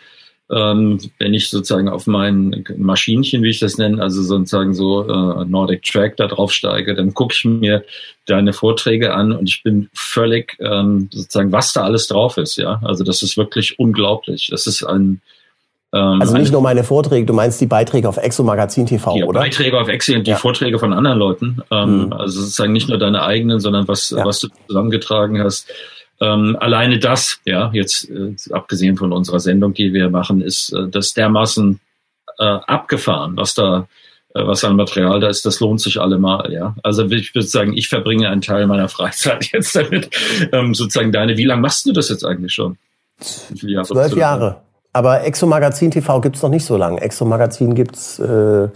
ähm, wenn ich sozusagen auf mein Maschinchen, wie ich das nenne, also sozusagen so äh, Nordic Track da drauf steige, dann gucke ich mir deine Vorträge an und ich bin völlig ähm, sozusagen, was da alles drauf ist. Ja, also das ist wirklich unglaublich. Das ist ein ähm, also nicht nur meine Vorträge, du meinst die Beiträge auf Exo Magazin TV, die oder? Beiträge auf Exo und die ja. Vorträge von anderen Leuten. Ähm, mhm. Also sozusagen nicht nur deine eigenen, sondern was, ja. was du zusammengetragen hast. Ähm, alleine das, ja, jetzt äh, abgesehen von unserer Sendung, die wir machen, ist äh, das dermaßen äh, abgefahren, was da äh, was an Material da ist, das lohnt sich allemal, ja. Also ich würde sagen, ich verbringe einen Teil meiner Freizeit <laughs> jetzt damit. Ähm, sozusagen deine, wie lange machst du das jetzt eigentlich schon? Jahre Zwölf Jahre. Aber Exo Magazin TV gibt's noch nicht so lange. Exo Magazin gibt's äh,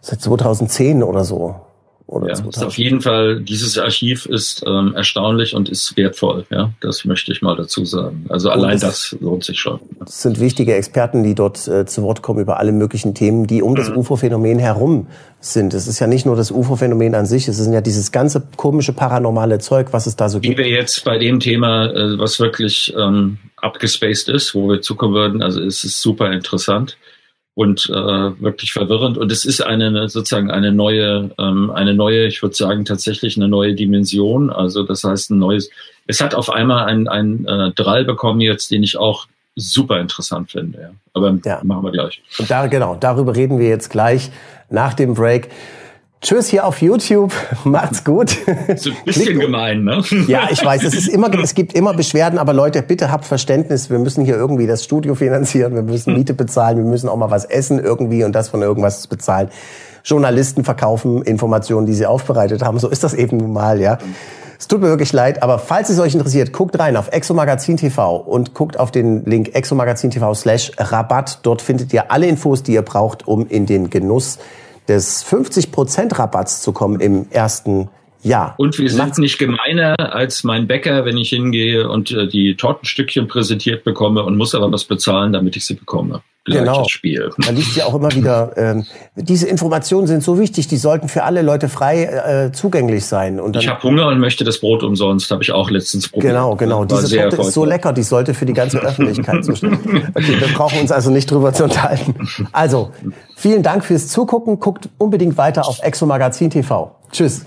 seit 2010 oder so. Oder ja, ist auf jeden Fall, dieses Archiv ist ähm, erstaunlich und ist wertvoll, ja. Das möchte ich mal dazu sagen. Also allein das, lohnt sich schon. Das sind wichtige Experten, die dort äh, zu Wort kommen über alle möglichen Themen, die um mhm. das UFO-Phänomen herum sind. Es ist ja nicht nur das UFO-Phänomen an sich, es ist ja dieses ganze komische paranormale Zeug, was es da so Wie gibt. Wie wir jetzt bei dem Thema, äh, was wirklich ähm, abgespaced ist, wo wir zukommen würden, also es ist super interessant. Und äh, wirklich verwirrend. Und es ist eine sozusagen eine neue, ähm, eine neue, ich würde sagen tatsächlich eine neue Dimension. Also das heißt ein neues. Es hat auf einmal ein, ein äh, Drall bekommen jetzt, den ich auch super interessant finde. Ja. Aber ja. machen wir gleich. Und da genau, darüber reden wir jetzt gleich nach dem Break. Tschüss hier auf YouTube. <laughs> Macht's gut. So ein bisschen gemein, ne? Ja, ich weiß, es ist immer, es gibt immer Beschwerden, aber Leute, bitte habt Verständnis. Wir müssen hier irgendwie das Studio finanzieren. Wir müssen Miete bezahlen. Wir müssen auch mal was essen irgendwie und das von irgendwas bezahlen. Journalisten verkaufen Informationen, die sie aufbereitet haben. So ist das eben nun mal, ja. Es tut mir wirklich leid, aber falls es euch interessiert, guckt rein auf Exomagazin TV und guckt auf den Link exomagazin TV slash Rabatt. Dort findet ihr alle Infos, die ihr braucht, um in den Genuss des 50% Rabatts zu kommen im ersten Jahr. Und wir sind nicht gemeiner als mein Bäcker, wenn ich hingehe und äh, die Tortenstückchen präsentiert bekomme und muss aber was bezahlen, damit ich sie bekomme. Genau. Spiel. <laughs> Man liest ja auch immer wieder, ähm, diese Informationen sind so wichtig, die sollten für alle Leute frei äh, zugänglich sein. Und dann, ich habe Hunger und möchte das Brot umsonst, habe ich auch letztens probiert. Genau, genau. Diese Torte ist so lecker, die sollte für die ganze <laughs> Öffentlichkeit zustehen. Okay, wir brauchen uns also nicht drüber zu unterhalten. Also, vielen Dank fürs Zugucken. Guckt unbedingt weiter auf Exo Magazin TV. Tschüss.